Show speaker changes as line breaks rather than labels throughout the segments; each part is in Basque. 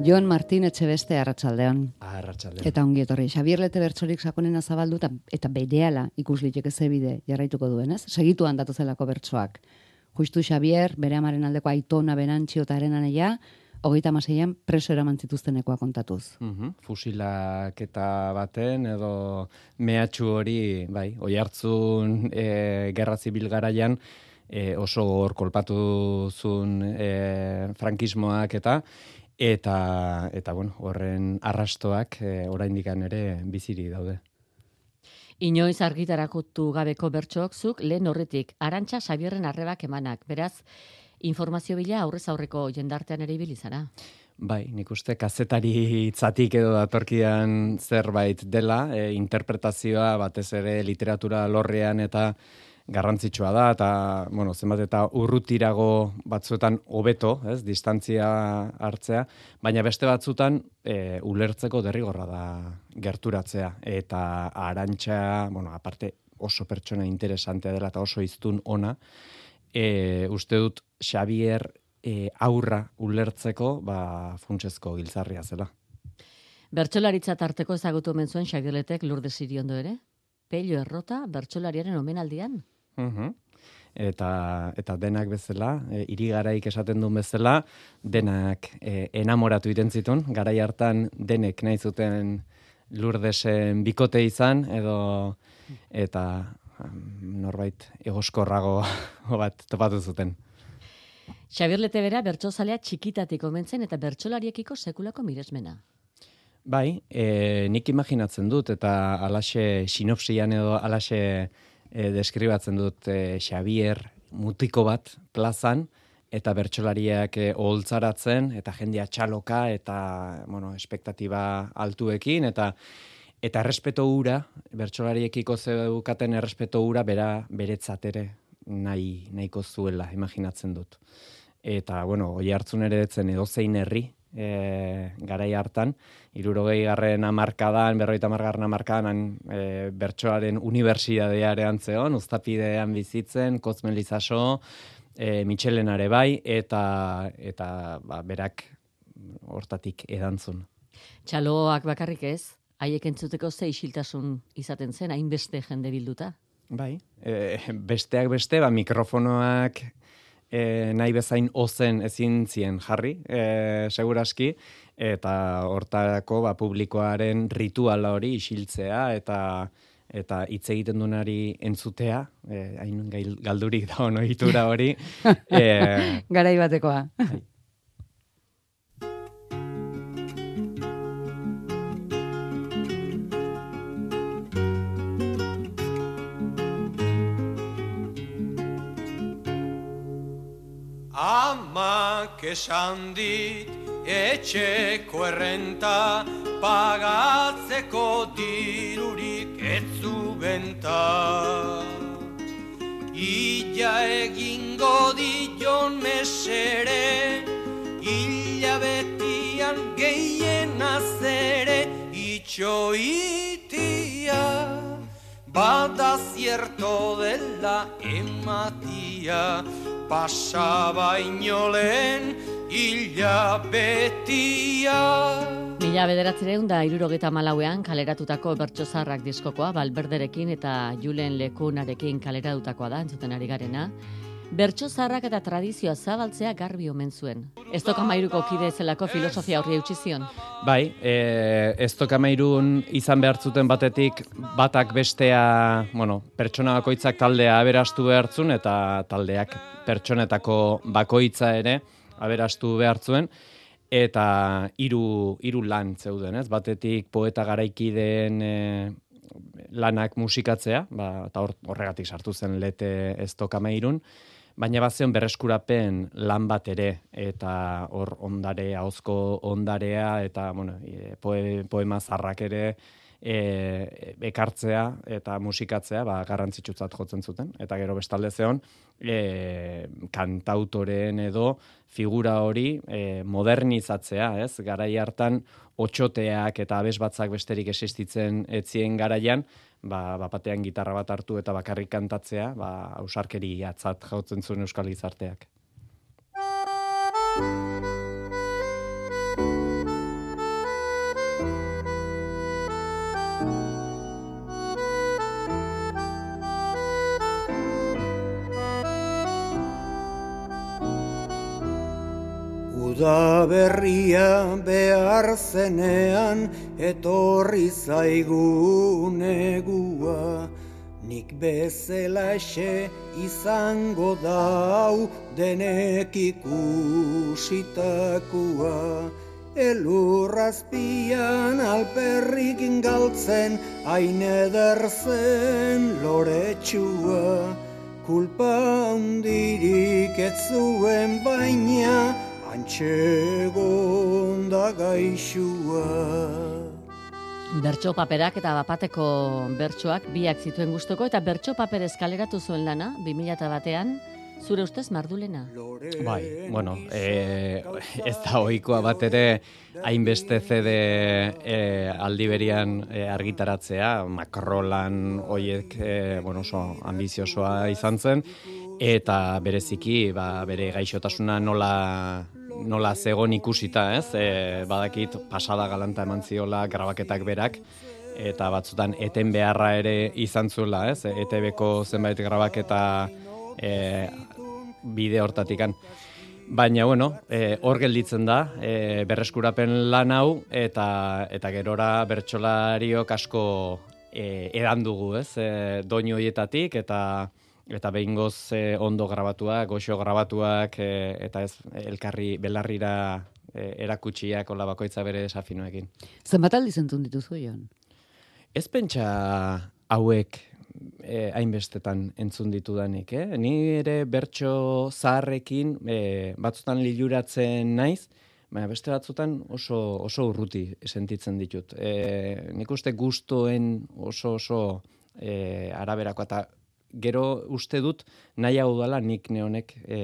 Jon Martin Etxebeste Arratsaldeon.
Arratsaldeon.
Eta ongi etorri. Xabier Lete bertsorik sakonena zabaldu eta, eta berehala ikus liteke ze bide jarraituko duen, ez? Segituan datu zelako bertsoak. Justu Xabier, bere amaren aldeko aitona berantxio eta arenaneia, hogeita maseian preso eraman zituztenekoa kontatuz.
Mhm, Fusilak eta baten edo mehatxu hori, bai, oi hartzun e, gerra zibil garaian e, oso hor kolpatu zuen e, frankismoak eta eta eta bueno, horren arrastoak e, oraindikan ere biziri daude.
Inoiz argitarakutu gabeko bertsoak zuk lehen horretik arantxa Xabierren arrebak emanak. Beraz, informazio bila aurrez aurreko jendartean ere ibili zara.
Bai, nik uste kazetari hitzatik edo datorkian zerbait dela, e, interpretazioa batez ere literatura lorrean eta garrantzitsua da eta bueno, zenbat eta urrutirago batzuetan hobeto, ez, distantzia hartzea, baina beste batzutan e, ulertzeko derrigorra da gerturatzea eta arantxa, bueno, aparte oso pertsona interesantea dela eta oso iztun ona, e, uste dut Xavier e, aurra ulertzeko ba, funtsezko giltzarria zela.
Bertxolaritza tarteko ezagutu omen zuen Xabierletek lurde ziriondo ere? Pello errota bertxolariaren omenaldian?
Mhm. Eta, eta denak bezala, e, iri garaik esaten duen bezala, denak e, enamoratu iten zitun, garai hartan denek nahi zuten lurdesen bikote izan, edo eta norbait egoskorrago bat topatu zuten.
Xabier Letebera bertsozalea txikitatik omentzen eta bertsolariekiko sekulako miresmena.
Bai, e, nik imaginatzen dut, eta alaxe sinopsian edo alaxe e, deskribatzen dut e, Xavier mutiko bat plazan, eta bertsolariak e, oholtzaratzen, eta jendia txaloka, eta, bueno, espektatiba altuekin, eta eta errespeto hura, bertsolariekiko zeukaten errespeto hura, bera beretzat ere nahi, nahiko zuela, imaginatzen dut. Eta, bueno, oi hartzun ere detzen edozein herri, e, garai hartan, irurogei garren amarkadan, berroita amargarren amarkadan, e, bertsoaren unibertsitatearean zeon, ustapidean bizitzen, kozmen lizaso, e, Michelenare bai, eta, eta ba, berak hortatik edantzun.
Txaloak bakarrik ez, haiek entzuteko ze isiltasun izaten zen, hainbeste jende bilduta?
Bai, e, besteak beste, ba, mikrofonoak e, nahi bezain ozen ezin zien jarri, e, seguraski, eta hortarako ba, publikoaren rituala hori isiltzea, eta eta hitz egiten dunari entzutea, eh, hain galdurik da ono hori.
eh, Garai batekoa.
Amak esan dit etxeko errenta pagatzeko dirurik etzu benta. Illa egingo dion mesere, illa betian geien azere, itxoitia, bada zierto dela ematia, pasaba inolen illa betia.
Mila bederatzireun da irurogeta malauean kaleratutako bertxozarrak diskokoa, balberderekin eta julen lekunarekin kaleratutakoa da, entzuten ari garena. Bertxozarrak eta tradizioa zabaltzea garbi omen zuen. Ez toka mairuko kide zelako filosofia horri eutxizion.
Bai, e, ez toka mairun izan behartzuten batetik batak bestea, bueno, pertsona bakoitzak taldea aberastu behartzun eta taldeak pertsonetako bakoitza ere aberastu behartzuen eta hiru hiru lan zeuden, ez? Batetik poeta garaikideen e, lanak musikatzea, ba, eta horregatik sartu zen lete ez tokamairun, baina bazion berreskurapen lan bat ere, eta hor ondare, hauzko ondarea, eta bueno, e, poema zarrak ere, e, ekartzea eta musikatzea ba, garrantzitsutzat jotzen zuten. Eta gero bestalde zeon, e, kantautoren edo figura hori e, modernizatzea, ez? Garai hartan, otxoteak eta abes batzak besterik existitzen etzien garaian, ba, bapatean gitarra bat hartu eta bakarrik kantatzea, ba, ausarkeri atzat jautzen zuen euskal gizarteak.
Uda berria behar zenean etorri zaigu negua. Nik bezela izango dau denek ikusitakoa. Elurrazpian alperrik galtzen hain ederzen loretsua. Kulpa hundirik ez zuen baina antxegon da gaixua.
Bertso paperak eta bapateko bertsoak biak zituen gustoko eta bertso paper eskaleratu zuen lana 2000 batean, zure ustez mardulena?
Bai, bueno, e, ez da oikoa bat ere hainbeste CD e, aldiberian e, argitaratzea, makrolan oiek e, bueno, oso ambiziosoa izan zen, eta bereziki ba, bere gaixotasuna nola nola zegon ikusita, ez? E, badakit pasada galanta eman ziola grabaketak berak eta batzutan eten beharra ere izan zuela, ez? ETB-ko zenbait grabaketa e, bide hortatikan. Baina, bueno, e, hor gelditzen da, e, berreskurapen lan hau, eta, eta gerora bertsolariok asko e, edan dugu, ez? E, doinu hoietatik, eta eta behingoz e, ondo grabatuak, goxo grabatuak, e, eta ez elkarri belarrira e, erakutsiak ola bakoitza bere desafinoekin.
Zenbat aldi zentun dituzu, Jon?
Ez pentsa hauek e, hainbestetan entzun ditudanik, eh? Ni ere bertso zaharrekin e, batzutan liluratzen naiz, baina beste batzutan oso, oso urruti sentitzen ditut. E, nik uste gustoen oso oso e, araberako eta gero uste dut nahi hau dela nik neonek e,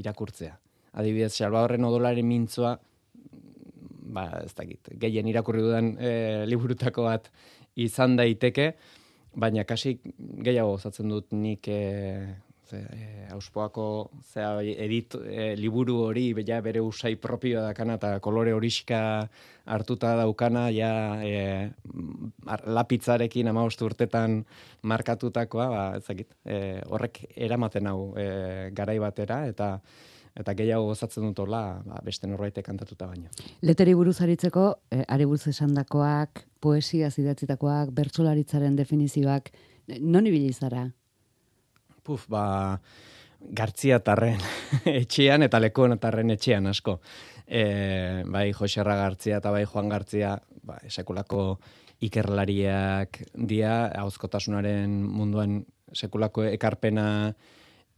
irakurtzea. Adibidez, Salvadorren odolaren mintzoa, ba, ez dakit, gehien irakurri dudan e, liburutako bat izan daiteke, baina kasi gehiago osatzen dut nik e, ze, e, auspoako zea, edit e, liburu hori ja, bere usai propioa dakana eta kolore horiska hartuta daukana ja e, lapitzarekin ama urtetan markatutakoa ba, ezakit, e, horrek eramaten hau e, garai batera eta eta gehiago gozatzen dut hola, ba, beste norbaitek kantatuta baino.
Leteri buruz aritzeko, e, ari buruz esandakoak, poesia zidatzitakoak, bertsolaritzaren definizioak, non ibili zara?
Puf, ba, gartzia tarren etxean eta lekuen tarren etxean asko. E, bai, Joserra Gartzia eta bai Juan Gartzia, ba, esekulako ikerlariak dia, hauzkotasunaren munduan sekulako ekarpena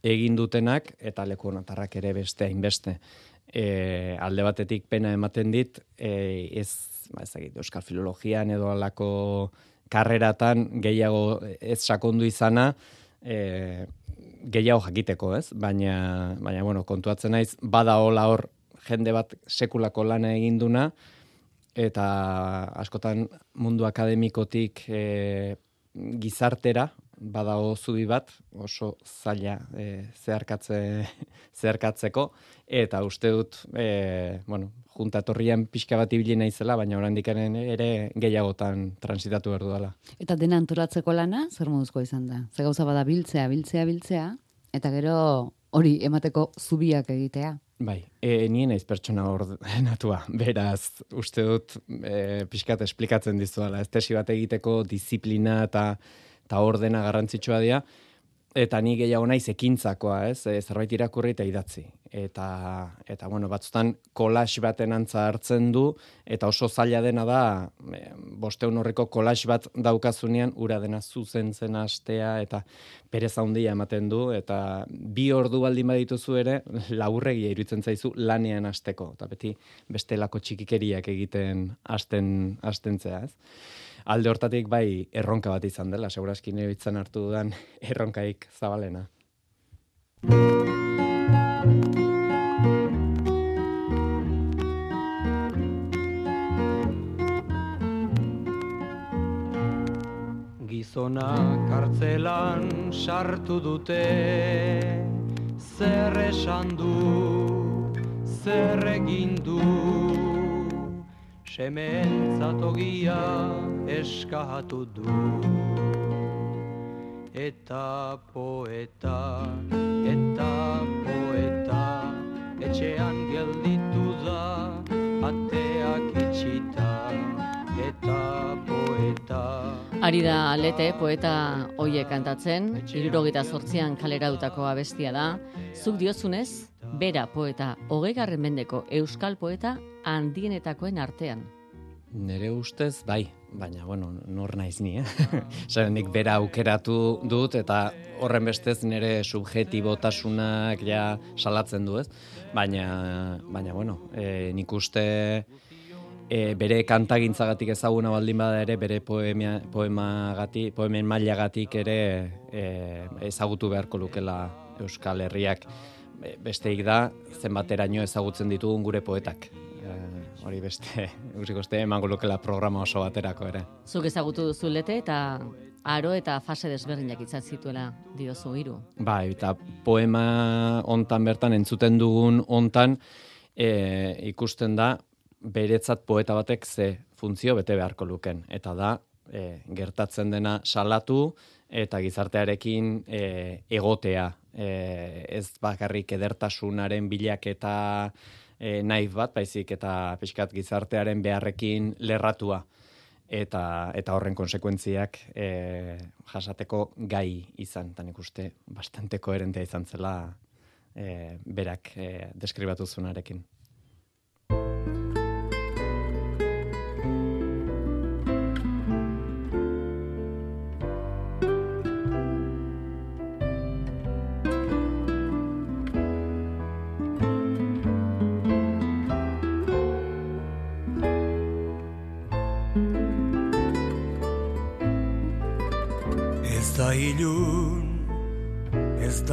egin dutenak, eta leku honatarrak ere beste hainbeste. E, alde batetik pena ematen dit, e, ez, ba, ez Euskal Filologian edo alako karreratan gehiago ez sakondu izana, e, gehiago jakiteko, ez? Baina, baina bueno, kontuatzen naiz, bada hola hor jende bat sekulako lana eginduna, eta askotan mundu akademikotik e, gizartera, badago zubi bat, oso zaila e, zeharkatze, zeharkatzeko, eta uste dut, e, bueno, junta torrian pixka bat ibili naizela, baina oraindik ere gehiagotan transitatu behar dudala.
Eta dena antolatzeko lana, zer moduzko izan da? Ze gauza bada biltzea, biltzea, biltzea, eta gero hori emateko zubiak egitea.
Bai, e, nien naiz pertsona hor natua, beraz, uste dut e, pixkat esplikatzen dizuala, ez tesi bat egiteko disiplina eta, eta ordena garrantzitsua dira, eta ni gehiago naiz ekintzakoa, ez? E, zerbait irakurri eta idatzi. Eta eta bueno, batzutan kolax baten antza hartzen du eta oso zaila dena da e, 500 horreko kolax bat daukazunean ura dena zuzentzen astea eta perez handia ematen du eta bi ordu baldin badituzu ere laburregia iruditzen zaizu lanean hasteko eta beti bestelako txikikeriak egiten hasten hastentzea, ez? alde hortatik bai erronka bat izan dela, segurazki nire hartu dudan erronkaik zabalena.
Gizona kartzelan sartu dute, zer esan du, zer egin du, sementzatogia eskatu du. Eta poeta eta poeta etxean gelditu
Ari da lete poeta hoie kantatzen, irurogeita sortzian kalera dutako abestia da, zuk diozunez, bera poeta hogegarren mendeko euskal poeta handienetakoen artean.
Nere ustez, bai, baina, bueno, nor naiz ni, eh? Zaren, nik bera aukeratu dut, eta horren bestez nire subjetibotasunak ja salatzen du, ez? Baina, baina bueno, e, nik uste e, bere kantagintzagatik ezaguna baldin bada ere, bere poemia, poemagatik, poemen mailagatik ere e, ezagutu beharko lukela Euskal Herriak. E, besteik da, zenbateraino ezagutzen ditugun gure poetak. E, hori beste, usiko este, emango lukela programa oso baterako ere.
Zuk ezagutu duzu lete eta aro eta fase desberdinak izan zituela diozu hiru.
Bai, eta poema hontan bertan entzuten dugun hontan e, ikusten da beretzat poeta batek ze funtzio bete beharko luken. Eta da e, gertatzen dena salatu eta gizartearekin e, egotea. E, ez bakarrik edertasunaren bilaketa e, naiz bat, baizik eta pixkat gizartearen beharrekin lerratua. Eta eta horren konsekuentziak e, jasateko gai izan, tan ikuste bastante koherentea izan zela e, berak e, deskribatu zunarekin.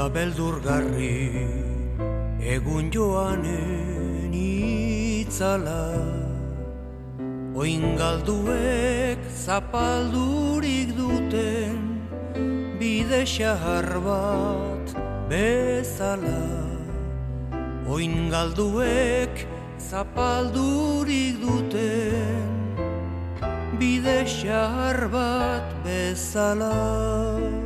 Da beldurgarri, egun joanen itzala. Oingalduek zapaldurik duten, bide xahar bat bezala. Oingalduek zapaldurik duten, bide xahar bat bezala.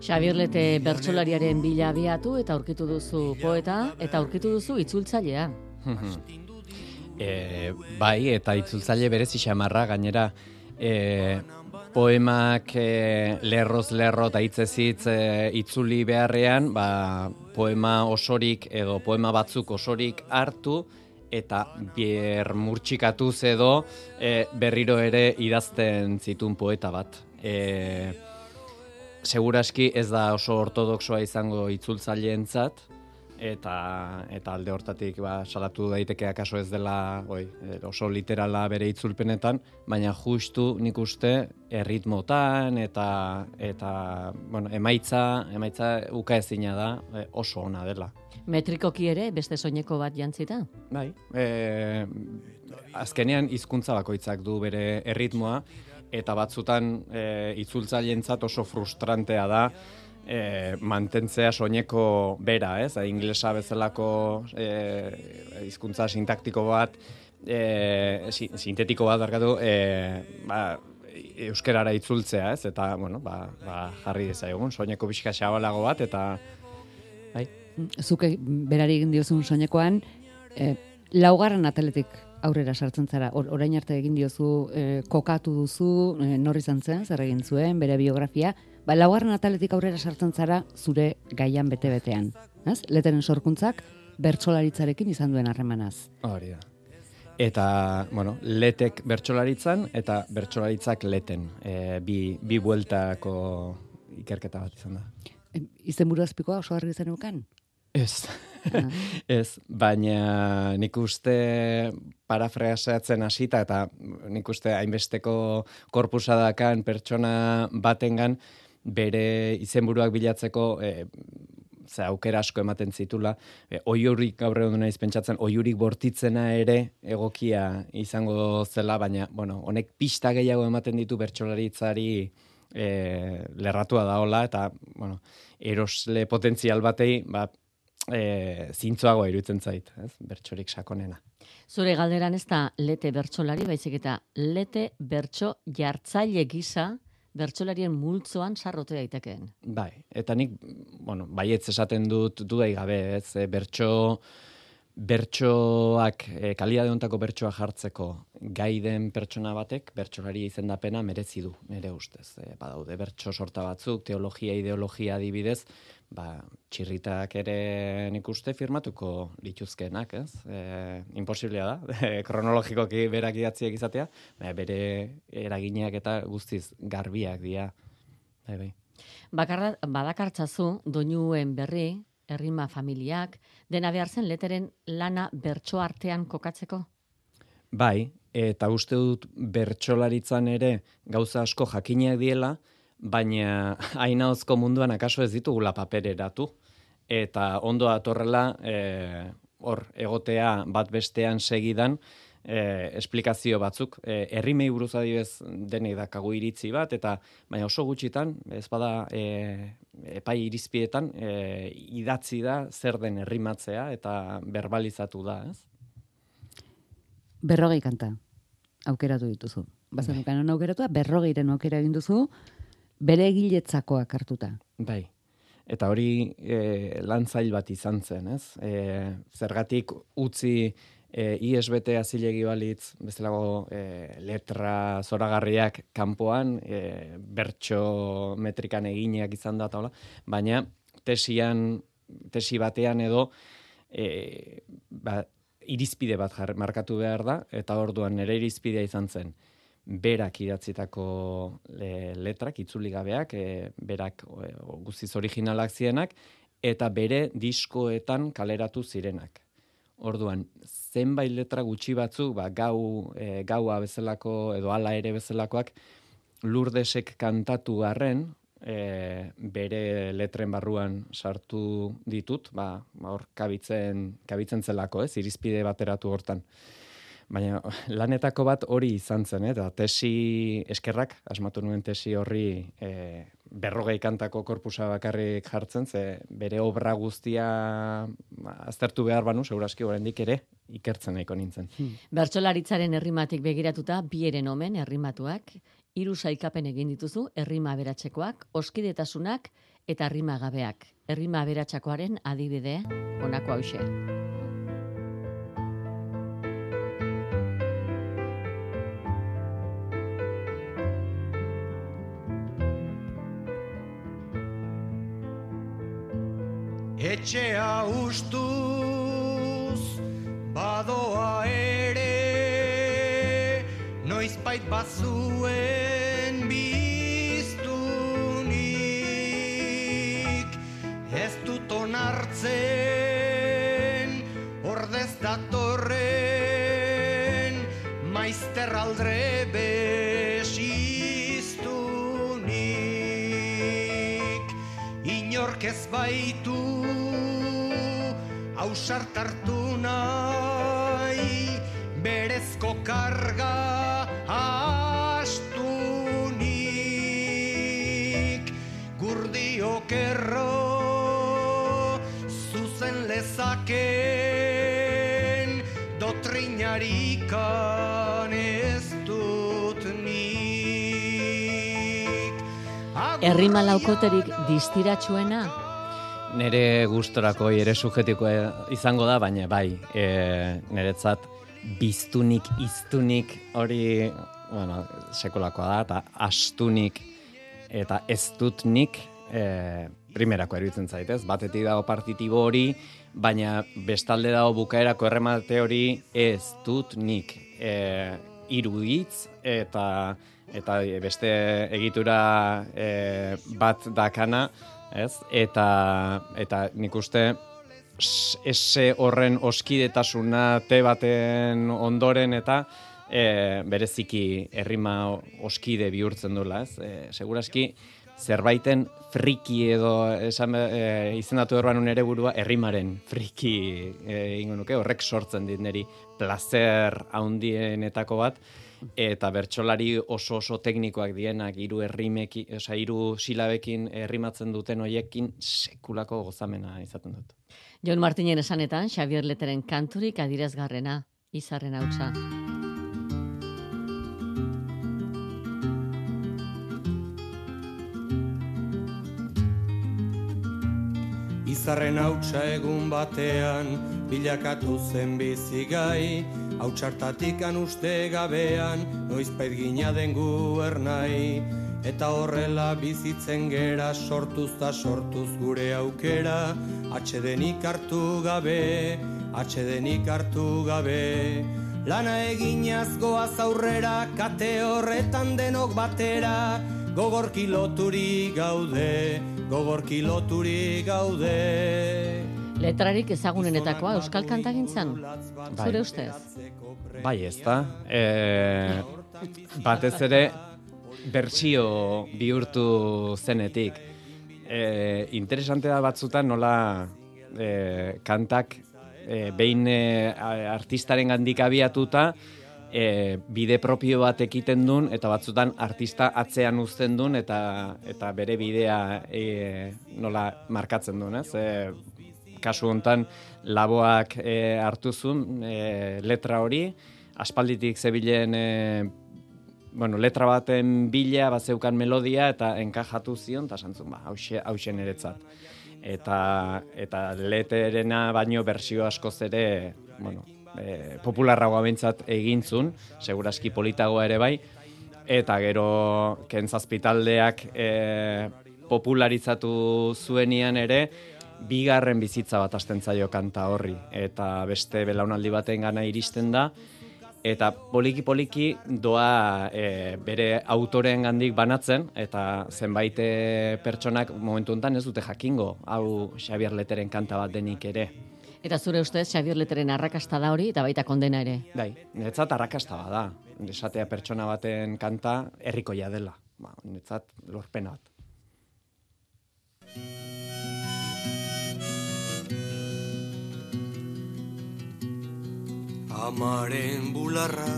Xabier Lete bertsolariaren bila abiatu eta aurkitu duzu poeta eta aurkitu duzu itzultzailea.
E, bai, eta itzultzaile berezi xamarra, gainera e, poemak e, lerroz lerro eta hitzez hitz e, itzuli beharrean, ba, poema osorik edo poema batzuk osorik hartu eta bier murtxikatuz edo e, berriro ere idazten zitun poeta bat. E, seguraski ez da oso ortodoxoa izango itzultzaileentzat eta eta alde hortatik ba salatu daiteke akaso ez dela oi, oso literala bere itzulpenetan, baina justu nik uste erritmotan eta eta bueno, emaitza emaitza ukaezina da e, oso ona dela.
Metrikoki ere beste soineko bat jantzita.
Bai, e, azkenean hizkuntza bakoitzak du bere erritmoa eta batzutan e, itzultzaileentzat oso frustrantea da e, mantentzea soineko bera, ez? Inglesa bezalako e, hizkuntza sintaktiko bat, e, si, sintetiko bat barkatu, e, ba, euskerara itzultzea, ez? Eta, bueno, ba, ba jarri dezagun, soineko pixka xabalago bat, eta bai.
Zuke berari egin diozun soinekoan, e, laugarren ataletik aurrera sartzen zara. Or, orain arte egin diozu, e, kokatu duzu, e, norri izan zen, zer egin zuen, bere biografia, ba, laugarren ataletik aurrera sartzen zara zure gaian bete-betean. Ez? Leteren sorkuntzak bertsolaritzarekin izan duen harremanaz.
Hori da. Eta, bueno, letek bertsolaritzan eta bertsolaritzak leten. E, bi, bi bueltako ikerketa bat izan da.
E, izen buru azpikoa oso argi zen?
Ez. Ez, baina nik uste parafraseatzen hasita eta nik uste hainbesteko korpusa dakan pertsona batengan bere izenburuak bilatzeko e, ze aukera asko ematen zitula, e, oiurik gaur egun naiz pentsatzen, oiurik bortitzena ere egokia izango zela, baina, bueno, honek pista gehiago ematen ditu bertsolaritzari e, lerratua daola, eta, bueno, erosle potentzial batei, ba, e, zintzoago iruditzen zait, ez? bertsorik sakonena.
Zure galderan ez da lete bertsolari, baizik eta lete bertso jartzaile gisa bertsolarien multzoan sarrote daitekeen.
Bai, eta nik, bueno, baietz esaten dut dudai gabe, ez, e, bertso bertsoak, e, kalidade hontako bertsoa jartzeko gai den pertsona batek, bertsolari izendapena merezi du, nire ustez. E, badaude bertso sorta batzuk, teologia, ideologia adibidez, ba, txirritak ere nik uste firmatuko lituzkenak, ez? E, imposiblea da, e, kronologikoki berak idatziak izatea, bere eraginak eta guztiz garbiak dira. Bai, bai.
Bakarra, badakartzazu, doinuen berri, errima familiak, dena behar zen leteren lana bertso artean kokatzeko?
Bai, eta uste dut bertsolaritzan ere gauza asko jakineak diela, baina hainaozko munduan akaso ez ditugula papereratu. Eta ondo atorrela, e, hor, egotea bat bestean segidan, e, esplikazio batzuk. E, errimei buruz adibez denek dakagu iritzi bat, eta baina oso gutxitan, ez bada e, epai irizpietan, e, idatzi da zer den errimatzea eta berbalizatu da, ez?
Berrogei kanta aukeratu dituzu. Bazen bai. non aukeratu berrogeiren aukera egin duzu, bere egiletzakoak hartuta.
Bai. Eta hori e, lantzail bat izan zen, ez? E, zergatik utzi e, ISBT azilegi balitz, bezalago e, letra zoragarriak kanpoan, e, bertso metrikan egineak izan da, taula, baina tesian, tesi batean edo, e, ba, irizpide bat jar, markatu behar da, eta orduan nire irizpidea izan zen, berak idatzitako le, letrak, itzuli gabeak, e, berak e, guztiz originalak zienak, eta bere diskoetan kaleratu zirenak. Orduan, zenbait letra gutxi batzuk, ba, gau, e, gaua bezalako edo ala ere bezalakoak, lurdesek kantatu garren, e, bere letren barruan sartu ditut, ba, ba, hor kabitzen, kabitzen zelako, ez, irizpide bateratu hortan. Baina lanetako bat hori izan zen, eh? eta tesi eskerrak, asmatu nuen tesi horri e, berrogei kantako korpusa bakarrik jartzen, ze bere obra guztia ba, aztertu behar banu, seguraski oraindik ere, ikertzen nahiko nintzen.
Hmm. Bertsolaritzaren herrimatik begiratuta, bi eren omen herrimatuak, hiru saikapen egin dituzu, herrima beratzekoak, oskidetasunak eta herrima gabeak. Herrima beratsakoaren adibide, honako hause.
Etxea ustuz badoa ere noizbait bazuen biztunik. Ez dut onartzen ordez datorren maizter aldre besistunik inork ez baitu ausartartu nahi berezko karga astunik gurdiok erro zuzen lezaken dotrinarikan ez dut nik
Errima laukoterik distiratsuena
nere gustorako ere sujetiko izango da, baina bai, e, niretzat biztunik, iztunik hori, bueno, sekolakoa da, eta astunik eta ez dutnik e, primerako eruditzen zaitez. Batetik dago partitibo hori, baina bestalde dago bukaerako erremate hori ez dutnik e, iruditz eta eta beste egitura e, bat dakana, ez? Eta eta nik uste ese horren oskidetasuna te baten ondoren eta e, bereziki herrima oskide bihurtzen dula, ez? E, seguraski zerbaiten friki edo esan e, izendatu erban ere burua herrimaren friki e, nuke horrek sortzen dit neri placer handienetako bat eta bertsolari oso oso teknikoak dienak hiru herrimeki, osea hiru silabekin herrimatzen duten hoiekin sekulako gozamena izaten dut.
Jon Martinen esanetan Xavier Leteren kanturik adirazgarrena izarren hautsa.
Izarren hautsa egun batean bilakatu zen bizigai, hau txartatik uste gabean, noizpait gina den gu ernai, eta horrela bizitzen gera sortuz da sortuz gure aukera, atxedenik hartu gabe, atxedenik hartu gabe, lana eginaz goaz aurrera, kate horretan denok batera, gogorki loturi gaude, gogorki loturi gaude.
Letrarik ezagunenetakoa euskal kantagintzan? Zure ustez?
Bai, ez da. E, batez ere, bertsio bihurtu zenetik. E, interesante da batzutan nola e, kantak e, behin e, artistaren gandik abiatuta, e, bide propio bat ekiten duen, eta batzutan artista atzean uzten duen, eta, eta bere bidea e, nola markatzen duen, ez? E, kasu hontan laboak e, hartu zuen e, letra hori, aspalditik zebilen e, bueno, letra baten bila bat zeukan melodia eta enkajatu zion, eta santzun, ba, hause, hause niretzat. Eta, eta leterena baino bersio askoz ere, bueno, e, popularragoa bintzat egintzun, seguraski politagoa ere bai, eta gero kentzazpitaldeak e, popularizatu zuenian ere, bigarren bizitza bat asten zaio kanta horri eta beste belaunaldi baten gana iristen da eta poliki poliki doa e, bere autoren gandik banatzen eta zenbait e, pertsonak momentu honetan ez dute jakingo hau Xavier Leteren kanta bat denik ere.
Eta zure ustez Xavier Leteren arrakasta da hori eta baita kondena ere.
Bai, netzat arrakasta bada. Esatea pertsona baten kanta herrikoia dela. Ba, netzat lorpena bat.
Amaren bularra,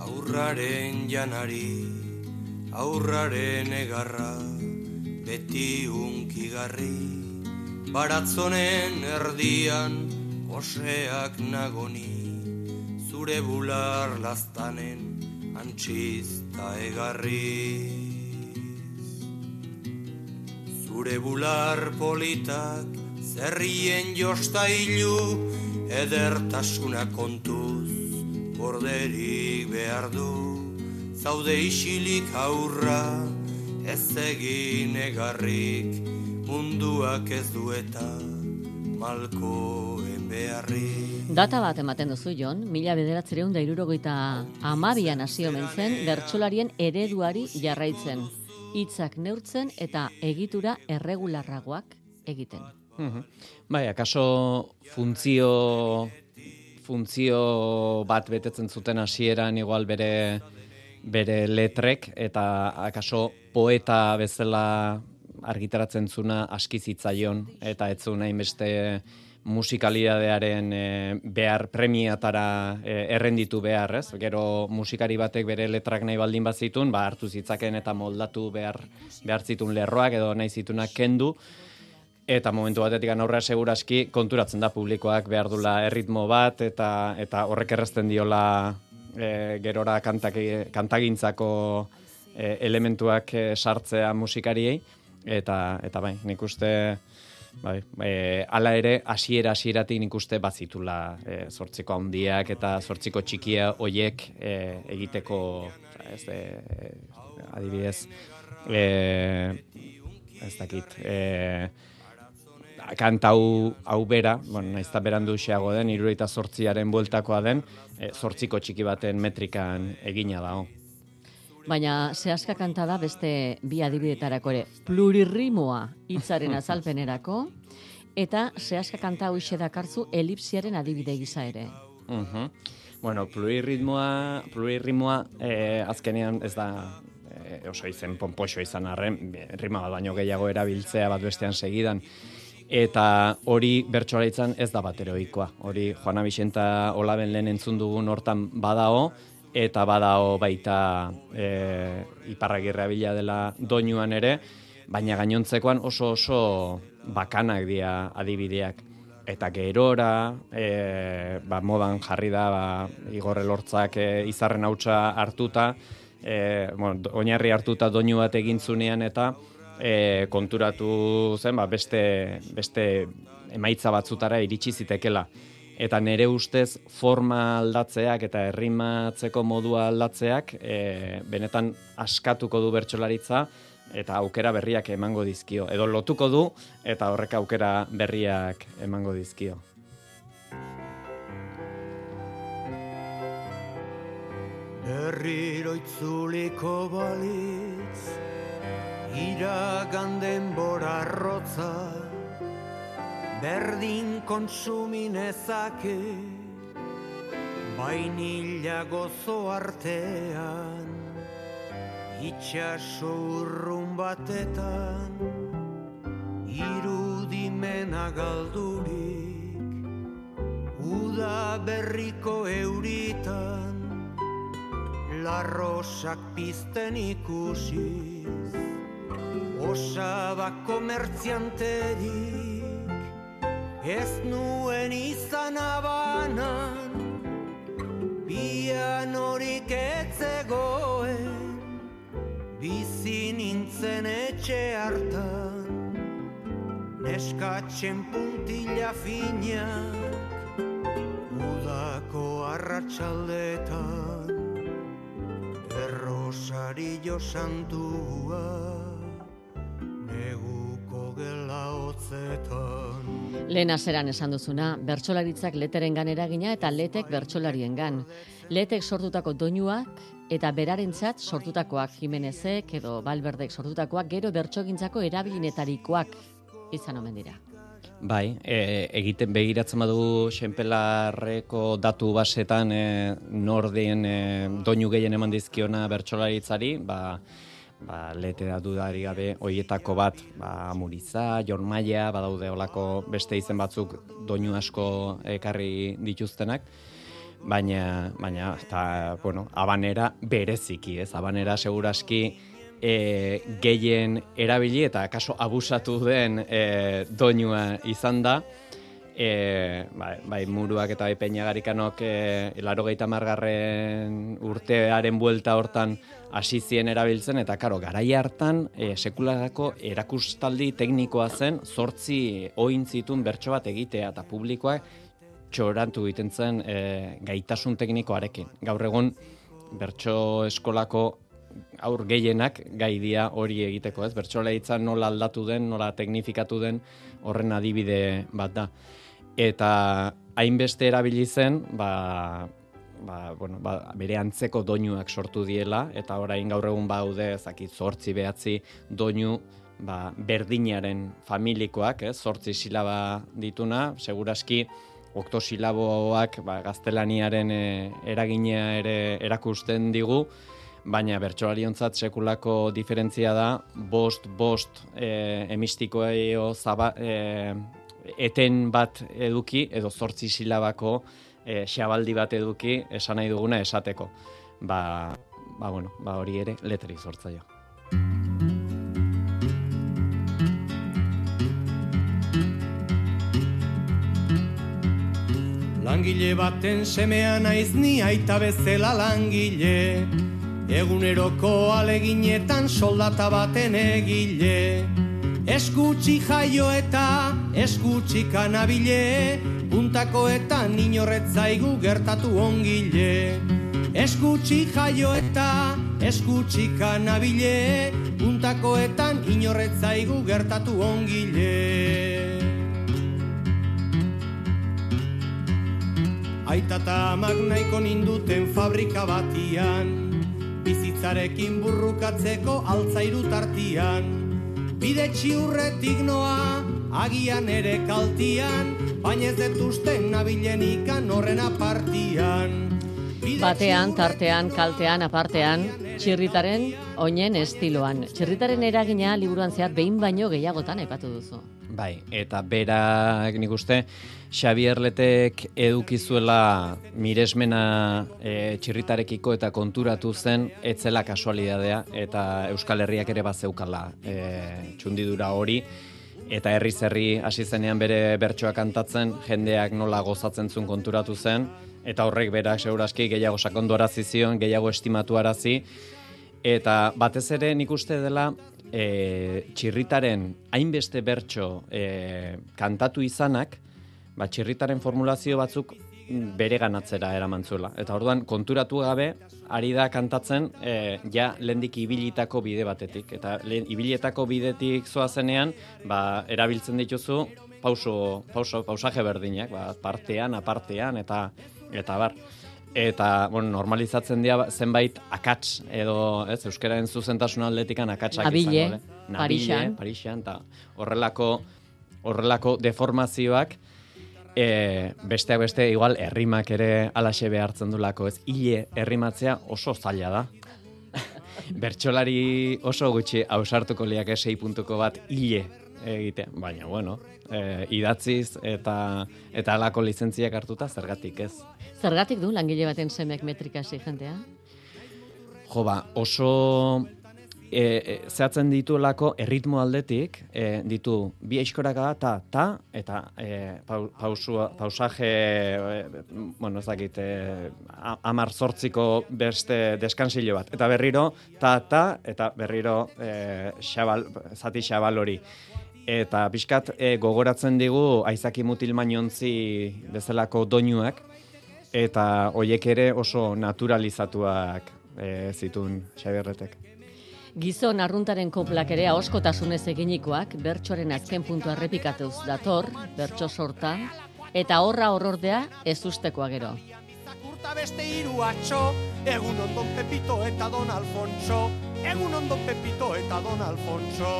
aurraren janari, aurraren egarra, beti unkigarri, baratzonen erdian, oseak nagoni, zure bular lastanen, antxizta egarri. Zure bular politak, zerrien jostailu, edertasuna kontuz borderik behar du. Zaude isilik aurra ez egin egarrik munduak ez dueta malkoen beharrik.
Data bat ematen duzu, Jon, mila bederatzereun da irurogeita amabian hasi omen zen, bertsolarien ereduari jarraitzen, hitzak neurtzen eta egitura erregularragoak egiten.
Bai, akaso funtzio funtzio bat betetzen zuten hasieran igual bere bere letrek eta akaso poeta bezala argitaratzen zuna aski zitzaion eta ez zuen hainbeste musikalidadearen e, behar premiatara e, errenditu behar, ez? Gero musikari batek bere letrak nahi baldin bazitun, ba hartu zitzaken eta moldatu behar behar zitun lerroak edo nahi zitunak kendu, Eta momentu batetik aurrera seguraski konturatzen da publikoak behar dula erritmo bat eta eta horrek errezten diola e, gerora kantak, kantagintzako e, elementuak e, sartzea musikariei. Eta eta bai, nik uste bai, e, ala ere hasiera hasieratik nik uste bazitula e, zortziko handiak eta zortziko txikia hoiek e, egiteko ez e, adibidez e, ez dakit e, kanta hau, hau bera, bueno, naiz da berandu xeago den, irureita sortziaren bueltakoa den, e, sortziko txiki baten metrikan egina dago.
Baina zehazka kanta da beste bi adibidetarako ere, plurirrimoa hitzaren azalpenerako, eta zehazka kanta hau dakarzu elipsiaren adibide gisa ere.
Uh Bueno, plurirritmoa, plurirrimoa eh, azkenean ez da eh, oso izen pompoxo izan arren, rima bat baino gehiago erabiltzea bat bestean segidan eta hori bertsolaritzan ez da bateroikoa. Hori Juana Vicenta Olaben lehen entzun dugun hortan badao, eta badao baita e, iparragirra bila dela doinuan ere, baina gainontzekoan oso oso bakanak dira adibideak. Eta gerora, e, ba, modan jarri da, ba, igorre lortzak e, izarren hautsa hartuta, e, bueno, oinarri hartuta doinu bat egintzunean eta, e, konturatu zen, ba, beste, beste emaitza batzutara iritsi zitekela. Eta nere ustez forma aldatzeak eta herrimatzeko modua aldatzeak e, benetan askatuko du bertsolaritza eta aukera berriak emango dizkio. Edo lotuko du eta horrek aukera berriak emango dizkio.
Berriro itzuliko balitz Iragan denbora rotza Berdin kontsuminezake Bainila gozo artean Itxaso urrun batetan Irudimena galdurik Uda berriko euritan Larrosak pizten ikusiz Osaba komertzianterik Ez nuen izan abanan Pianorik etzegoen Bizi nintzen etxe hartan. Neskatzen puntila finak Udako arratsaldetan. Errosario santua Neguko gela hotzetan
Lehen azeran esan duzuna, bertsolaritzak leteren eragina eta letek bertsolarien gan. Letek sortutako doinuak eta berarentzat sortutakoak Jimenezek edo Balberdek sortutakoak gero bertsogintzako erabilinetarikoak izan omen dira.
Bai, e, egiten begiratzen badu xenpelarreko datu basetan e, nordien e, doinu gehien eman dizkiona bertsolaritzari, ba, ba, lete da dudari gabe hoietako bat, ba, Muriza, Jormaia, badaude olako beste izen batzuk doinu asko ekarri dituztenak, baina, baina, eta, bueno, abanera bereziki, ez, abanera seguraski, e, gehien erabili eta kaso abusatu den e, doinua izan da. E, bai, bai, muruak eta bai peñagarikanok e, laro margarren urtearen buelta hortan hasi zien erabiltzen, eta karo, garai hartan e, sekularako erakustaldi teknikoa zen, zortzi ointzitun bertso bat egitea eta publikoak txorantu egiten zen e, gaitasun teknikoarekin. Gaur egun, bertso eskolako aur gehienak gai dia hori egiteko, ez? Bertsolaritza nola aldatu den, nola teknifikatu den horren adibide bat da. Eta hainbeste erabili zen, ba, ba, bueno, ba, bere antzeko doinuak sortu diela eta orain gaur egun baude, ezakit 8 behatzi doinu ba, berdinaren familikoak, ez? 8 silaba dituna, seguraski oktosilaboak ba, gaztelaniaren e, eragina ere erakusten digu, baina bertsolariontzat sekulako diferentzia da bost bost e, emistikoa e, eten bat eduki edo zortzi silabako e, xabaldi bat eduki esan nahi duguna esateko. Ba, ba, bueno, ba hori ere letri zortzaio.
Langile baten semea naiz ni aita bezela langile Eguneroko aleginetan soldata baten egile Eskutsi jaio eta eskutsi kanabile Puntakoetan inorretzaigu gertatu ongile Eskutsi jaio eta eskutsi kanabile Puntakoetan inorretzaigu gertatu ongile Aitata amak nahiko ninduten fabrika batian bizitzarekin burrukatzeko altzairu tartian. Bide txiurretik noa, agian ere kaltian, baina ez detuzten nabilen ikan horren apartian.
Batean, tartean, kaltean, apartean, txirritaren oinen estiloan. Txirritaren eragina liburuan zehar behin baino gehiagotan epatu duzu.
Bai, eta berak nik uste, Xavier Letek edukizuela miresmena e, txirritarekiko eta konturatu zen etzela kasualidadea eta Euskal Herriak ere bazeukala e, txundidura hori. Eta herri zerri hasi zenean bere bertsoa kantatzen jendeak nola gozatzen zuen konturatu zen. Eta horrek berak seguraski gehiago sakondu arazi zion, gehiago estimatu arazi Eta batez ere nik uste dela e, txirritaren hainbeste bertso e, kantatu izanak, ba, txirritaren formulazio batzuk bere ganatzera eraman zuela. Eta orduan konturatu gabe, ari da kantatzen e, ja lendik ibilitako bide batetik. Eta lehen, ibilitako bidetik zoa zenean, ba, erabiltzen dituzu pauso, pauso, pausaje berdinak, ba, partean, apartean, eta eta bar. Eta, bueno, normalizatzen dira zenbait akats, edo, ez, euskaraen zuzentasun aldetikan akatsak
Nabile,
izango, eh? Nabile,
Parixan.
Parixan, eta horrelako, horrelako deformazioak, e, besteak beste, igual, errimak ere alaxe behartzen dulako, ez, hile errimatzea oso zaila da. Bertsolari oso gutxi ausartuko liak esei puntuko bat hile egitea, baina bueno, e, idatziz eta eta alako lizentziak hartuta zergatik ez.
Zergatik du langile baten semek metrika hasi jentea?
Jo ba, oso e, e, zehatzen dituelako erritmo aldetik, e, ditu bi aizkoraka ta, ta, eta e, pau, pausua, pausaje, e, bueno, ez dakit, e, amar zortziko beste deskansillo bat. Eta berriro, ta, ta, eta berriro e, xabal, zati xabal hori. Eta pixkat e, gogoratzen digu aizaki mutil mainontzi bezalako doinuak, eta hoiek ere oso naturalizatuak e, zitun Xabierretek.
Gizon arruntaren koplak ere ahoskotasunez eginikoak bertsoaren azken puntua errepikatuz dator, bertso sorta, eta horra horordea ez ustekoa gero.
Zakurta beste hiru atxo, egun ondon Pepito eta Don Alfonso, egun ondon Pepito eta Don Alfonso.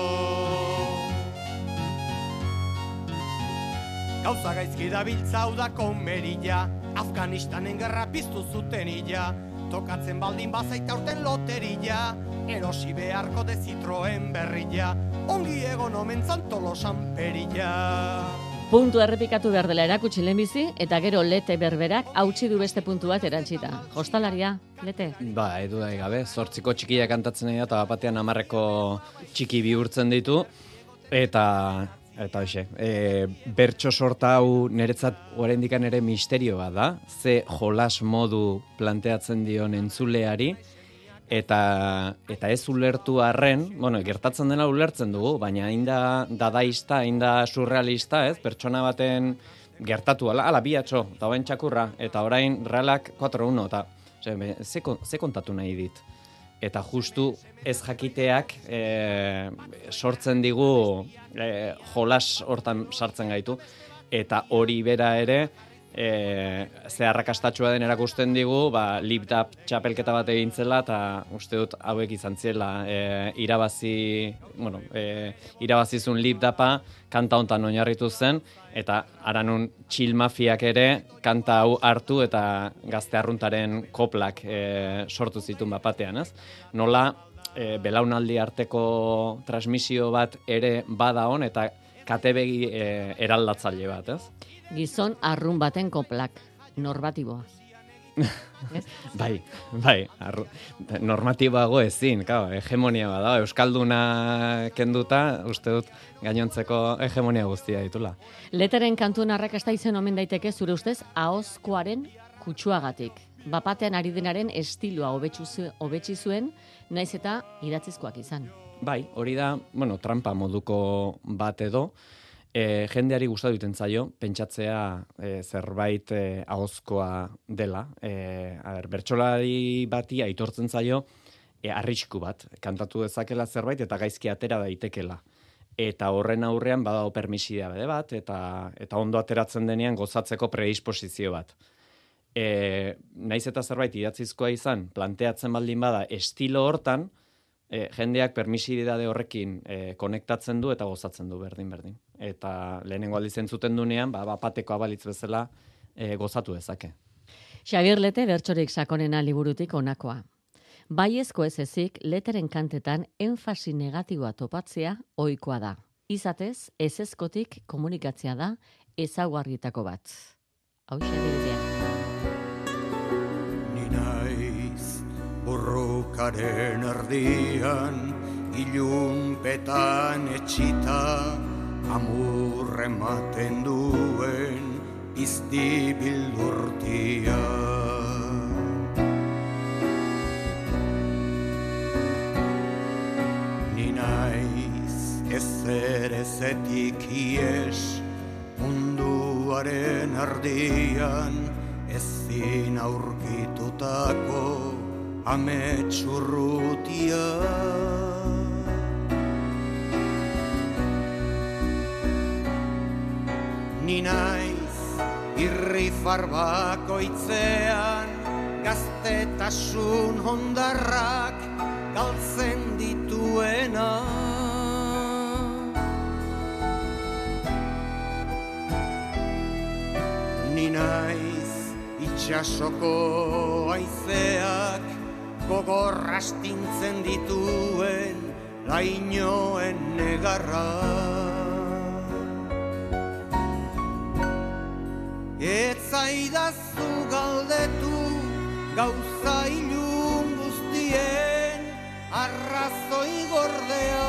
Gauza gaizki dabiltza hau da komerilla, Afganistanen gerra piztu zuten illa, tokatzen baldin bazaita urten loterilla, erosi beharko de Citroen berrilla, ongi egon omen zantolosan perilla.
Puntu errepikatu behar dela erakutsi lehenbizi, eta gero lete berberak hautsi du beste puntu bat erantzita. Jostalaria, lete.
Ba, edu da gabe, zortziko txikia kantatzen da, eta batean amarreko txiki bihurtzen ditu, eta eta hoxe, e, bertso sorta hau niretzat oraindikan ere misterio bat da, ze jolas modu planteatzen dion entzuleari, eta eta ez ulertu arren, bueno, gertatzen dena ulertzen dugu, baina hain da dadaista, hain da surrealista, ez? Pertsona baten gertatu ala, ala biatxo, eta orain txakurra, eta orain realak 4-1, eta ze, ze, ze kontatu nahi dit? Eta justu ez jakiteak e, sortzen digu e, jolas hortan sartzen gaitu, eta hori bera ere, e, ze arrakastatxua den erakusten digu, ba, lip-dap txapelketa bat egin zela, eta uste dut hauek izan ziela e, irabazi, bueno, e, irabazizun lip-dapa kanta hontan oinarritu zen, eta aranun chill mafiak ere kanta hau hartu eta gazte arruntaren koplak e, sortu zituen bapatean, ez? Nola, e, belaunaldi arteko transmisio bat ere bada hon, eta katebegi e, eraldatzaile bat, ez?
Gizon arrun baten koplak, normatiboa.
Bai, bai, arru, normatiboago ezin, claro, hegemonia bada, euskalduna kenduta, uste dut gainontzeko hegemonia guztia ditula.
Leteren kantuen arrakasta izen omen daiteke zure ustez ahozkoaren kutsuagatik. Bapatean ari denaren estiloa hobetsi zuen, naiz eta idatzizkoak izan.
Bai, hori da, bueno, trampa moduko bat edo, e, jendeari gustatu egiten zaio, pentsatzea e, zerbait e, ahozkoa dela. E, a ber, bati aitortzen zaio, e, arrisku bat, kantatu dezakela zerbait eta gaizki atera daitekela. Eta horren aurrean badago permisia bede bat, eta, eta ondo ateratzen denean gozatzeko predisposizio bat. E, naiz eta zerbait idatzizkoa izan, planteatzen baldin bada estilo hortan, e, jendeak permisidade horrekin e, konektatzen du eta gozatzen du berdin-berdin. Eta lehenengo aldiz entzuten dunean, ba, bapateko abalitz bezala e, gozatu dezake.
Xabier Lete bertsorik sakonena liburutik onakoa. Baiezko ez ezik, leteren kantetan enfasi negatiboa topatzea ohikoa da. Izatez, ezezkotik komunikatzea da ezaugarrietako bat. Hau xabidea.
Erkaren ardian ilunpetan etxita amurrematen duen izti bildurtia. Ninaiz ez erezetik ies munduaren ardian ezin aurkitutako ametsurrutia Ni naiz irri farbako gaztetasun hondarrak galtzen dituena. Ni naiz itxasoko aizeak gogorrastintzen dituen lainoen negarra. Etzaidazu galdetu gauza ilun guztien arrazoi gordea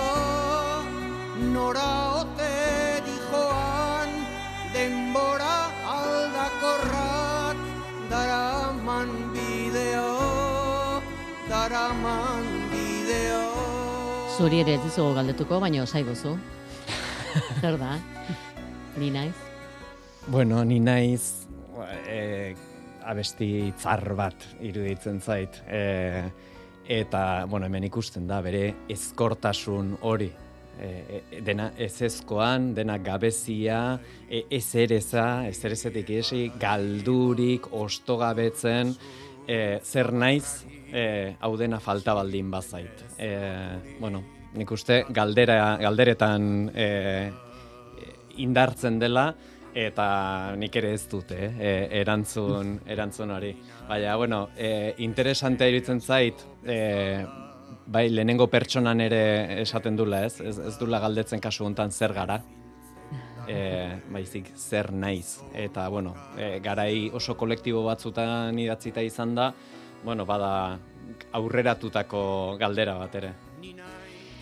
nora daraman bidea
Zuri ere ez dizugu galdetuko, baina osai duzu. Zer da? Ni naiz?
Bueno, ni naiz e, abesti tzar bat iruditzen zait. E, eta, bueno, hemen ikusten da, bere ezkortasun hori. E, e, dena ezezkoan, dena gabezia, e, ezereza, ezerezetik esi, galdurik, ostogabetzen, e, zer naiz, e, hau dena falta baldin bazait. E, bueno, nik uste galdera, galderetan e, indartzen dela, eta nik ere ez dute, eh, erantzun, erantzun hori. Baina, bueno, e, interesantea iruditzen zait, e, bai, lehenengo pertsonan ere esaten dula, ez? Ez, ez dula galdetzen kasu hontan zer gara, e, baizik zer naiz. Eta, bueno, e, garai oso kolektibo batzutan idatzita izan da, bueno, bada aurreratutako galdera bat ere.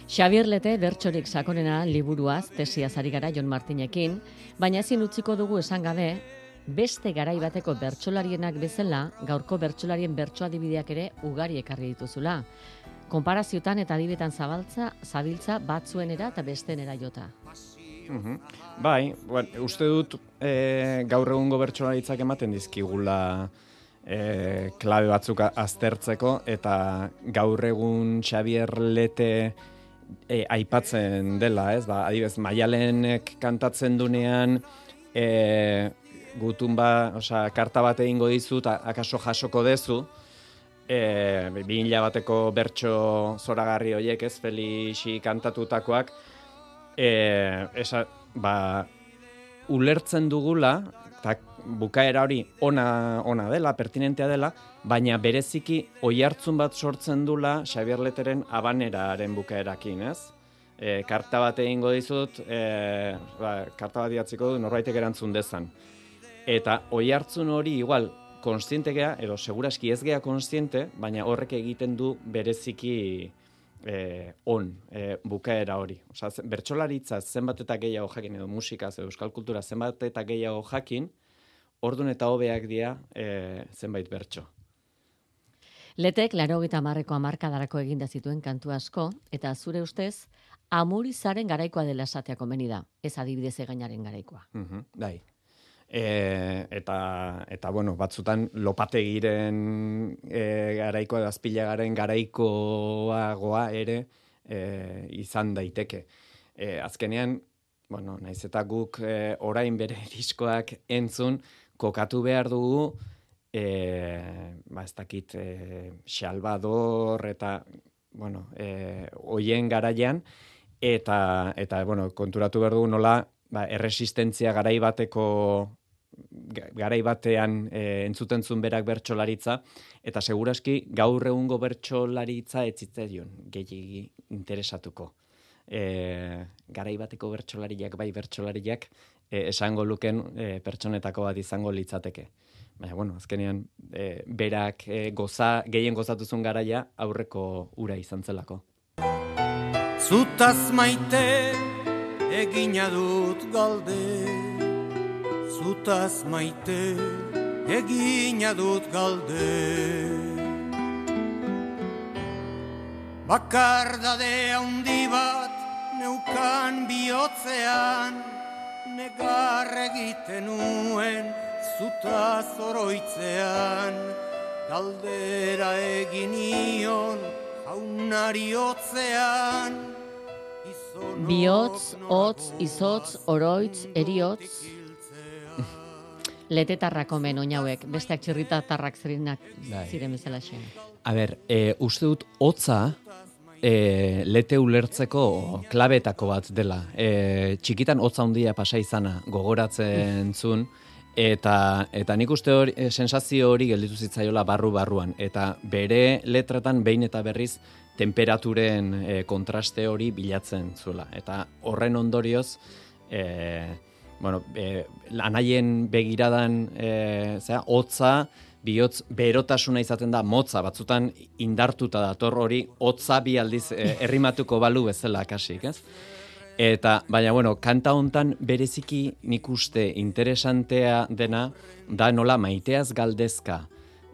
Xabier Lete bertsorik sakonena liburuaz tesia ari gara Jon Martinekin, baina ezin utziko dugu esan gabe, beste garai bateko bertsolarienak bezala, gaurko bertsolarien bertso adibideak ere ugari ekarri dituzula. Konparaziotan eta adibetan zabaltza, zabiltza batzuenera eta bestenera jota.
Mhm. Bai, bueno, uste dut e, gaur egungo bertsolaritzak ematen dizkigula e, klabe batzuk aztertzeko eta gaur egun Xavier Lete e, aipatzen dela, ez? Ba, adibez, Maialenek kantatzen dunean e, gutun ba, osea, karta bat egingo dizut, akaso jasoko dezu, e, bi bateko bertso zoragarri horiek, ez? Felixi kantatutakoak, e, esa, ba, ulertzen dugula, eta bukaera hori ona, ona dela, pertinentea dela, baina bereziki oi hartzun bat sortzen dula Xavier Leteren abaneraren bukaerakin, ez? E, karta bat egingo dizut, e, ba, karta bat diatziko du norbaitek erantzun dezan. Eta oi hartzun hori igual konstiente gea, edo seguraski ez gea konstiente, baina horrek egiten du bereziki e, on e, bukaera hori. Osa, bertxolaritza zenbat eta gehiago jakin, edo musikaz, edo euskal kultura zenbat eta gehiago jakin, ordun eta hobeak dira e, zenbait bertso.
Letek, laro gita marreko amarkadarako eginda zituen kantu asko, eta zure ustez, amurizaren garaikoa dela esatea komeni da, ez adibidez egainaren garaikoa.
Mm bai. E, eta, eta, bueno, batzutan lopategiren e, garaikoa, azpilagaren garaikoagoa ere e, izan daiteke. E, azkenean, bueno, naiz eta guk e, orain bere diskoak entzun, kokatu behar dugu, e, ba, ez dakit, e, Salvador eta, bueno, e, oien garaian, eta, eta, bueno, konturatu behar dugu nola, ba, erresistentzia garai bateko garai batean e, entzuten zuen berak bertsolaritza eta seguraski gaur egungo bertsolaritza ez zitzaion gehiegi interesatuko. E, garai bateko bertsolariak bai bertsolariak e, esango luken e, pertsonetako bat izango litzateke. Baina, bueno, azkenean, e, berak e, goza, gehien gozatuzun garaia aurreko ura izan zelako.
Zutaz maite egina dut galde Zutaz maite egina dut galde Bakardade handi bat
neukan bihotzean, negar egiten nuen, zuta zoroitzean, galdera egin ion, jaunari hotzean,
Bihotz, hotz, izotz, oroitz, eriotz. Letetarrak omen oinauek, besteak txirritatarrak zirenak
Bai.
ziren bezala xen.
A ber, e, uste dut hotza e, lete ulertzeko klabetako bat dela. E, txikitan hotza handia pasa izana gogoratzen zun, eta, eta nik uste hori, e, sensazio hori gelditu zitzaiola barru-barruan. Eta bere letretan behin eta berriz temperaturen e, kontraste hori bilatzen zuela. Eta horren ondorioz, e, bueno, e, anaien begiradan, e, zera, hotza, bihotz berotasuna izaten da motza, batzutan indartuta dator hori, hotza bi aldiz e, errimatuko balu bezala kasik, ez? Eta, baina, bueno, kanta hontan bereziki nik uste interesantea dena, da nola maiteaz galdezka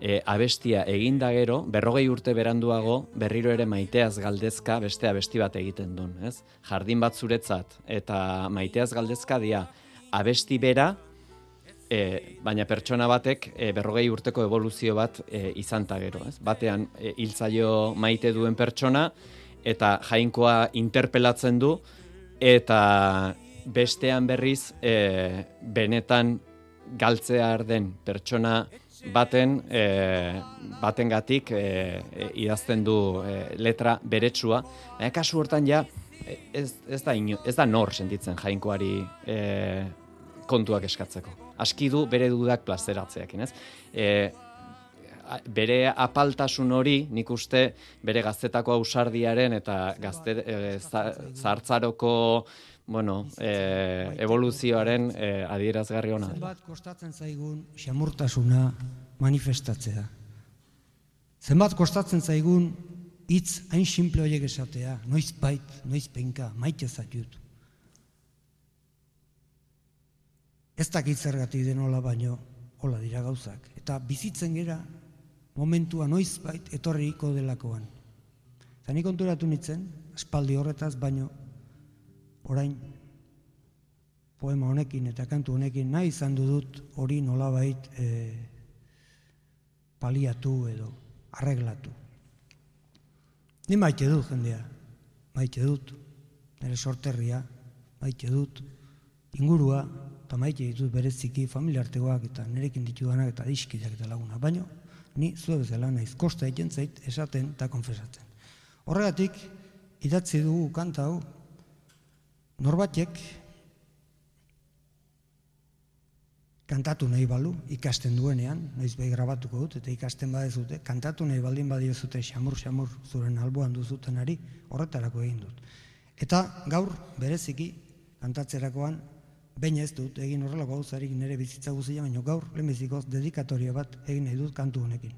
e, abestia eginda gero, berrogei urte beranduago, berriro ere maiteaz galdezka beste abesti bat egiten duen, ez? Jardin bat zuretzat, eta maiteaz galdezka dia, abesti bera, e, baina pertsona batek e, berrogei urteko evoluzio bat e, izan gero, ez? Batean e, hiltzaio maite duen pertsona eta jainkoa interpelatzen du eta bestean berriz e, benetan galtzear den pertsona baten e, batengatik e, e, idazten du e, letra beretsua. Baina kasu hortan ja e, ez, ez, da ino, ez da nor sentitzen jainkoari e, kontuak eskatzeko. Aski du bere dudak plazeratzeakin, ez? E, bere apaltasun hori, nik uste bere gaztetako ausardiaren eta gazte, e, za- zahartzaroko bueno, e, evoluzioaren e, adierazgarri dela.
Zenbat kostatzen zaigun xamurtasuna manifestatzea. Zenbat kostatzen zaigun hitz hain simple horiek esatea, noiz bait, noiz penka, maite zaitut. Ez dakit zergatik den baino, hola dira gauzak. Eta bizitzen gera momentua noiz bait etorriko delakoan. Eta ni konturatu nintzen, espaldi horretaz baino, orain poema honekin eta kantu honekin nahi izan dut hori nolabait e, paliatu edo arreglatu. Ni maite dut jendea, maite dut, nire sorterria, maite dut, ingurua, eta maite ditut bereziki familiartegoak eta nirekin ditudanak eta diskideak eta laguna. Baina, ni zue bezala naiz, kosta egiten zait esaten eta konfesatzen. Horregatik, idatzi dugu kanta hau, norbatek kantatu nahi balu, ikasten duenean, noiz behi grabatuko dut, eta ikasten badezute, kantatu nahi baldin badiozute xamur, xamur, zuren alboan duzutenari, horretarako egin dut. Eta gaur, bereziki, kantatzerakoan, baina ez dut, egin horrelako gauzarik nire bizitza guzia, baina gaur, lehenbizikoz, dedikatoria bat egin nahi dut kantu honekin.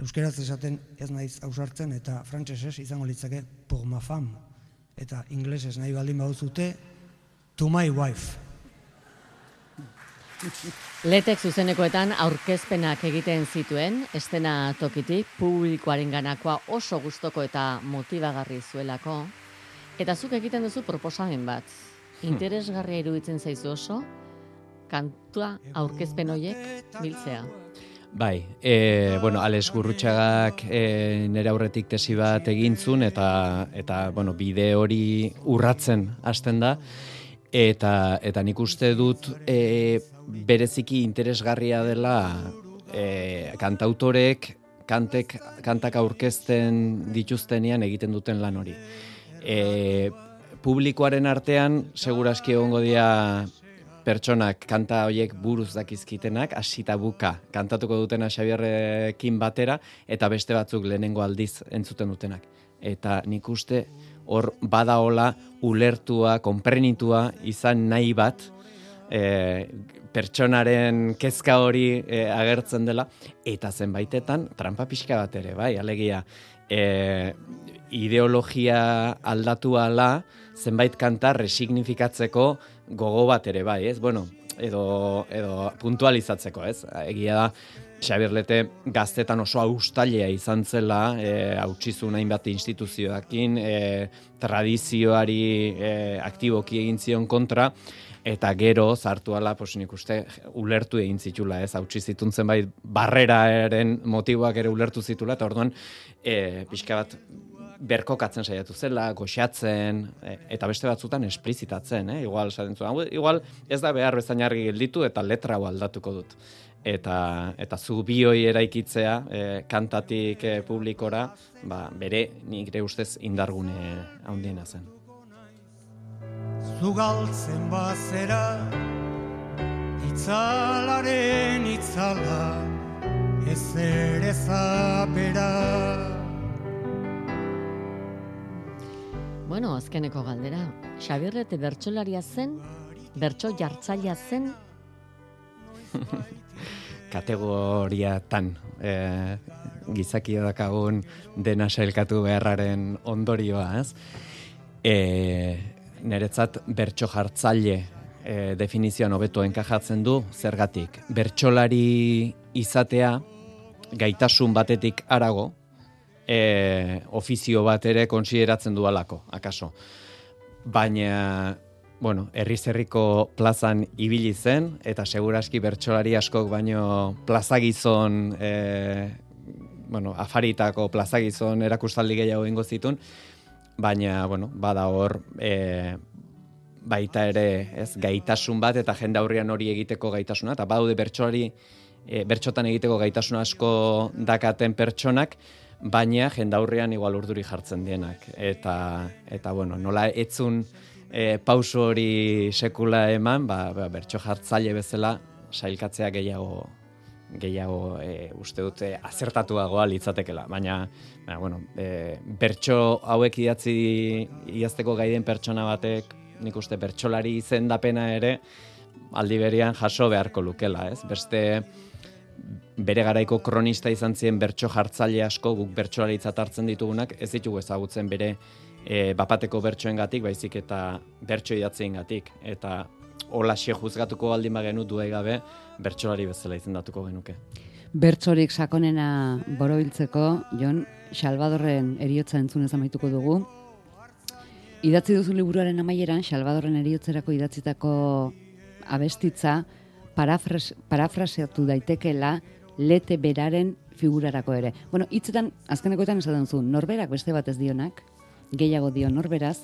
Euskeraz esaten ez naiz ausartzen, eta frantsesez izango litzake pour ma femme. Eta inglesez nahi baldin baduzute, to my wife.
Letek zuzenekoetan aurkezpenak egiten zituen, estena tokitik, publikoaren ganakoa oso gustoko eta motibagarri zuelako. Eta zuk egiten duzu proposamen bat. Interesgarria iruditzen zaizu oso, kantua aurkezpen hoiek biltzea.
Bai, e, bueno, Alex Gurrutxagak e, nire aurretik tesi bat egintzun eta, eta bueno, bide hori urratzen hasten da. Eta, eta nik uste dut e, bereziki interesgarria dela e, kantautorek kantek, kantak aurkezten dituztenean egiten duten lan hori. E, publikoaren artean, seguraski egongo dira pertsonak kanta horiek buruz dakizkitenak, hasita buka kantatuko dutena Xabierrekin batera, eta beste batzuk lehenengo aldiz entzuten dutenak. Eta nik uste hor badaola ulertua, konprenitua izan nahi bat, e, pertsonaren kezka hori e, agertzen dela, eta zenbaitetan trampa pixka bat ere, bai, alegia, e, ideologia aldatu ala, zenbait kanta resignifikatzeko gogo bat ere bai, ez? Bueno, edo, edo puntualizatzeko, ez? Egia da, Xabier Lete gaztetan oso austailea izan zela, e, hautsizu hainbat instituzioakin, e, tradizioari e, aktiboki egin zion kontra, eta gero zartu ala, pos nik uste, ulertu egin zitula, ez, hautsi zitun zenbait barreraren motiboak ere ulertu zitula, eta orduan, e, pixka bat, berkokatzen saiatu zela, goxatzen, e, eta beste batzutan esplizitatzen, eh? igual, igual ez da behar bezain argi gelditu, eta letra hau aldatuko dut. Eta, eta zu bioi eraikitzea, e, kantatik e, publikora, ba, bere, nik ustez indargune handiena zen.
Zugaltzen bazera, itzalaren itzala, ez ere zapera.
Bueno, azkeneko galdera. Xabirrete bertsolaria zen, bertso jartzailea zen?
Kategoria tan. E, gizaki dakagun dena sailkatu beharraren ondorioa, ez? E, neretzat bertso jartzaile e, definizioan hobeto enkajatzen du, zergatik. Bertsolari izatea, gaitasun batetik arago, e, ofizio bat ere konsideratzen dualako, akaso. Baina, bueno, herriz herriko plazan ibili zen, eta seguraski bertsolari askok baino plazagizon, e, bueno, afaritako plazagizon erakustaldi gehiago ingo zitun, baina, bueno, bada hor, e, baita ere, ez, gaitasun bat, eta jende aurrian hori egiteko gaitasuna, eta badaude bertsolari, e, bertxotan egiteko gaitasun asko dakaten pertsonak, baina jendaurrean igual urduri jartzen dienak. Eta, eta bueno, nola etzun e, pauso hori sekula eman, ba, ba, bertso jartzaile bezala sailkatzea gehiago gehiago e, uste dute azertatuagoa litzatekela. Baina, baina bueno, e, bertso hauek idatzi iazteko gaiden pertsona batek, nik uste bertsolari izendapena ere, aldi berian jaso beharko lukela, ez? Beste, bere garaiko kronista izan ziren bertso jartzaile asko guk bertsolaritza hartzen ditugunak ez ditugu ezagutzen bere e, bapateko bertsoengatik baizik eta bertso idatzeengatik eta hola xe juzgatuko baldin bagenu duai gabe bertsolari bezala izendatuko genuke.
Bertsorik sakonena borobiltzeko, Jon, Salvadorren eriotza entzunez amaituko dugu. Idatzi duzu liburuaren amaieran, Salvadorren eriotzerako idatzitako abestitza, parafraseatu daitekela lete beraren figurarako ere. Bueno, hitzetan azkenekoetan esaten zu, norberak beste batez dionak, gehiago dio norberaz,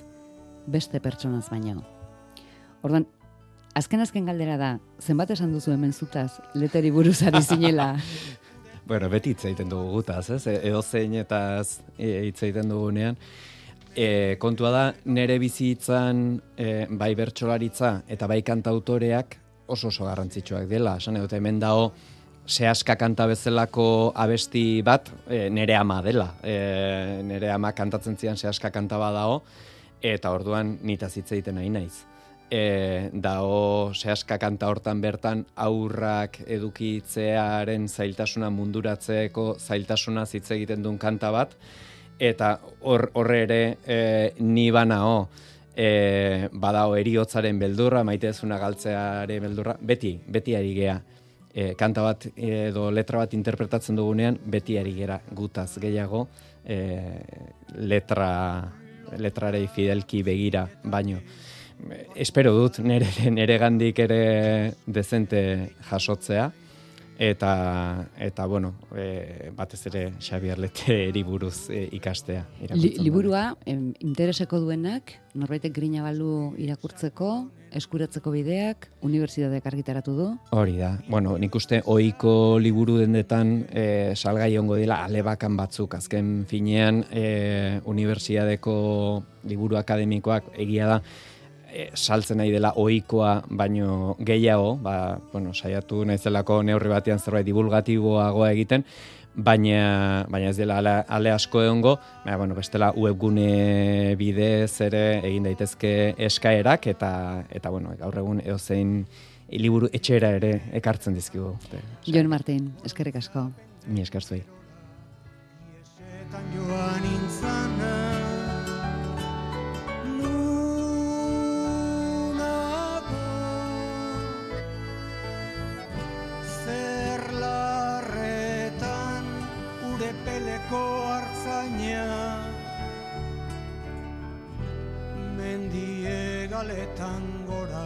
beste pertsonaz baino. Ordan azken azken galdera da, zenbat esan duzu hemen zutaz, leteri buruzari zinela?
bueno, beti hitz dugu gutaz, ez? E, edo zein eta e, hitz egiten dugunean. E, kontua da, nere bizitzan e, bai bertsolaritza eta bai kantautoreak oso oso garrantzitsuak dela. Esan edo, hemen dago, sehaska kanta bezalako abesti bat e, nere ama dela. E, nere ama kantatzen zian sehaska kanta bat dago, eta orduan nita hitz egiten nahi naiz. E, dao sehaska kanta hortan bertan aurrak edukitzearen zailtasuna munduratzeeko zailtasuna hitz egiten duen kanta bat, eta horre ere e, ni banao, e, badao eriotzaren beldurra, maite ezuna galtzeare beldurra, beti, beti ari gea. E, kanta bat edo letra bat interpretatzen dugunean, beti ari gera gutaz gehiago e, letra, letrarei fidelki begira baino. Espero dut nere, nere gandik ere dezente jasotzea eta eta bueno, e, batez ere Xabier Leteri buruz e, ikastea.
Li, liburua em, intereseko duenak, norbaitek grina balu irakurtzeko, eskuratzeko bideak, unibertsitateak argitaratu du.
Hori da. Bueno, nik uste ohiko liburu dendetan e, salgai ongo dela alebakan batzuk azken finean e, unibertsitateko liburu akademikoak egia da e, saltzen nahi dela ohikoa baino gehiago, ba, bueno, saiatu naizelako neurri batean zerbait divulgatiboagoa egiten, baina baina ez dela ale, ale asko egongo, baina bueno, bestela webgune bidez ere egin daitezke eskaerak eta eta bueno, gaur egun edozein liburu etxera ere ekartzen dizkigu.
Jon Martin, eskerrik asko.
Mi esker zuei.
Galetan gora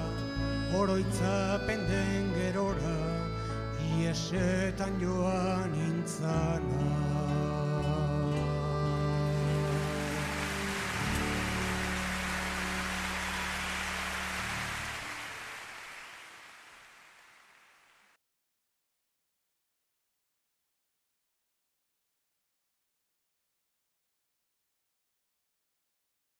Oroitzapen den gerora Iesetan joan intzana